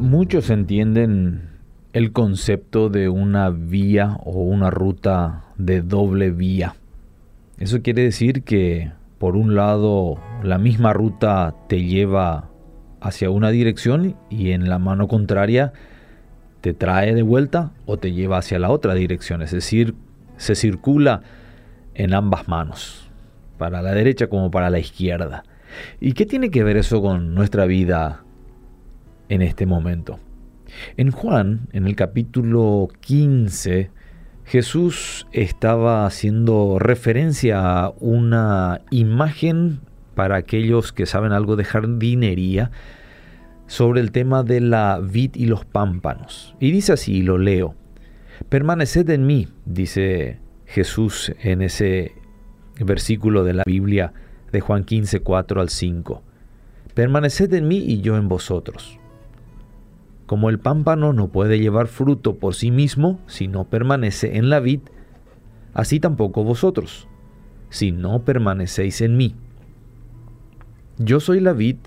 Muchos entienden el concepto de una vía o una ruta de doble vía. Eso quiere decir que por un lado la misma ruta te lleva hacia una dirección y en la mano contraria te trae de vuelta o te lleva hacia la otra dirección. Es decir, se circula en ambas manos, para la derecha como para la izquierda. ¿Y qué tiene que ver eso con nuestra vida en este momento? En Juan, en el capítulo 15, Jesús estaba haciendo referencia a una imagen para aquellos que saben algo de jardinería sobre el tema de la vid y los pámpanos. Y dice así, lo leo, permaneced en mí, dice Jesús en ese versículo de la Biblia de Juan 15, 4 al 5. Permaneced en mí y yo en vosotros. Como el pámpano no puede llevar fruto por sí mismo si no permanece en la vid, así tampoco vosotros, si no permanecéis en mí. Yo soy la vid,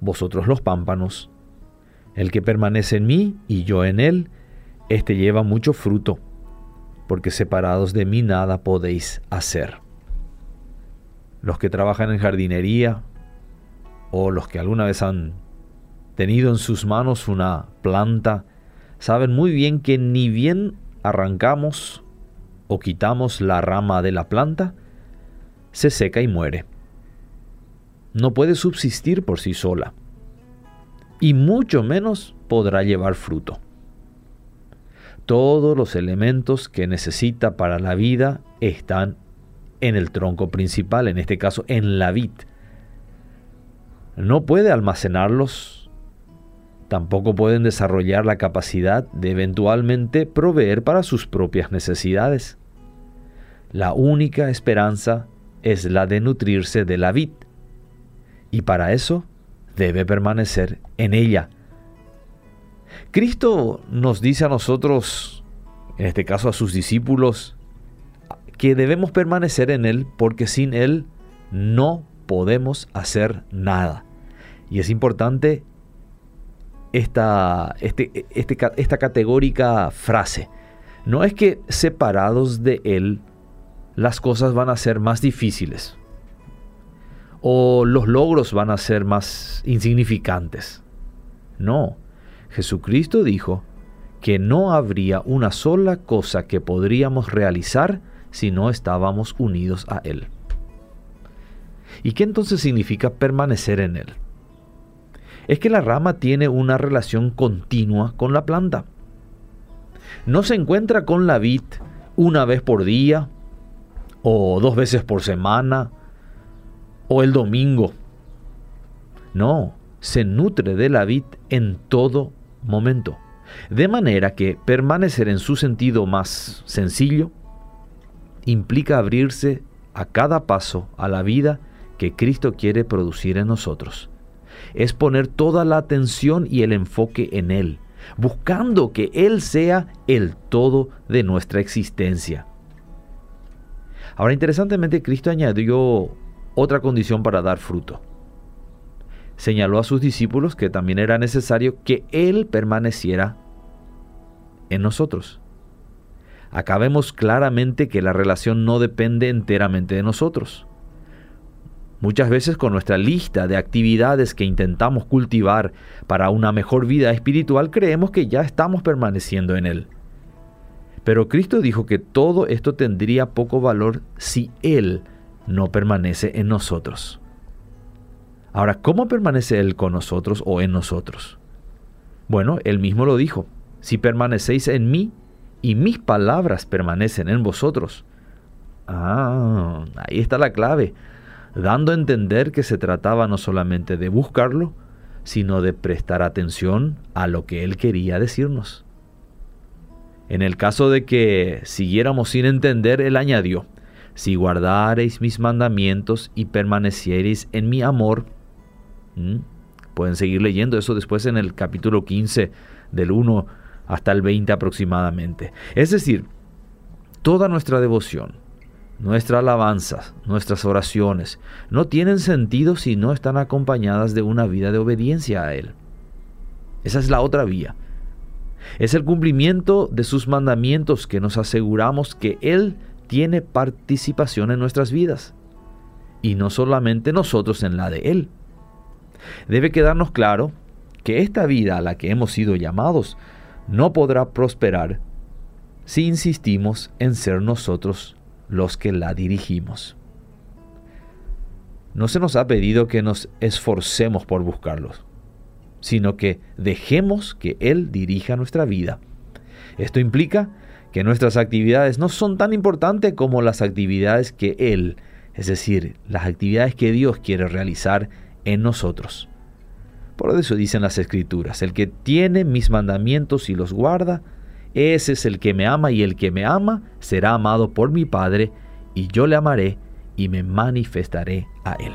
vosotros los pámpanos. El que permanece en mí y yo en él, éste lleva mucho fruto, porque separados de mí nada podéis hacer. Los que trabajan en jardinería o los que alguna vez han tenido en sus manos una planta, saben muy bien que ni bien arrancamos o quitamos la rama de la planta, se seca y muere. No puede subsistir por sí sola, y mucho menos podrá llevar fruto. Todos los elementos que necesita para la vida están en el tronco principal, en este caso en la vid. No puede almacenarlos tampoco pueden desarrollar la capacidad de eventualmente proveer para sus propias necesidades. La única esperanza es la de nutrirse de la vid, y para eso debe permanecer en ella. Cristo nos dice a nosotros, en este caso a sus discípulos, que debemos permanecer en Él porque sin Él no podemos hacer nada. Y es importante esta, este, este, esta categórica frase. No es que separados de Él las cosas van a ser más difíciles o los logros van a ser más insignificantes. No, Jesucristo dijo que no habría una sola cosa que podríamos realizar si no estábamos unidos a Él. ¿Y qué entonces significa permanecer en Él? Es que la rama tiene una relación continua con la planta. No se encuentra con la vid una vez por día, o dos veces por semana, o el domingo. No, se nutre de la vid en todo momento. De manera que permanecer en su sentido más sencillo implica abrirse a cada paso a la vida que Cristo quiere producir en nosotros es poner toda la atención y el enfoque en Él, buscando que Él sea el todo de nuestra existencia. Ahora, interesantemente, Cristo añadió otra condición para dar fruto. Señaló a sus discípulos que también era necesario que Él permaneciera en nosotros. Acá vemos claramente que la relación no depende enteramente de nosotros. Muchas veces con nuestra lista de actividades que intentamos cultivar para una mejor vida espiritual creemos que ya estamos permaneciendo en Él. Pero Cristo dijo que todo esto tendría poco valor si Él no permanece en nosotros. Ahora, ¿cómo permanece Él con nosotros o en nosotros? Bueno, Él mismo lo dijo, si permanecéis en mí y mis palabras permanecen en vosotros. Ah, ahí está la clave dando a entender que se trataba no solamente de buscarlo, sino de prestar atención a lo que él quería decirnos. En el caso de que siguiéramos sin entender, él añadió, si guardareis mis mandamientos y permaneciereis en mi amor, pueden seguir leyendo eso después en el capítulo 15 del 1 hasta el 20 aproximadamente. Es decir, toda nuestra devoción, Nuestra alabanza, nuestras oraciones, no tienen sentido si no están acompañadas de una vida de obediencia a Él. Esa es la otra vía. Es el cumplimiento de sus mandamientos que nos aseguramos que Él tiene participación en nuestras vidas. Y no solamente nosotros en la de Él. Debe quedarnos claro que esta vida a la que hemos sido llamados no podrá prosperar si insistimos en ser nosotros los que la dirigimos. No se nos ha pedido que nos esforcemos por buscarlos, sino que dejemos que Él dirija nuestra vida. Esto implica que nuestras actividades no son tan importantes como las actividades que Él, es decir, las actividades que Dios quiere realizar en nosotros. Por eso dicen las escrituras, el que tiene mis mandamientos y los guarda, ese es el que me ama y el que me ama será amado por mi Padre y yo le amaré y me manifestaré a él.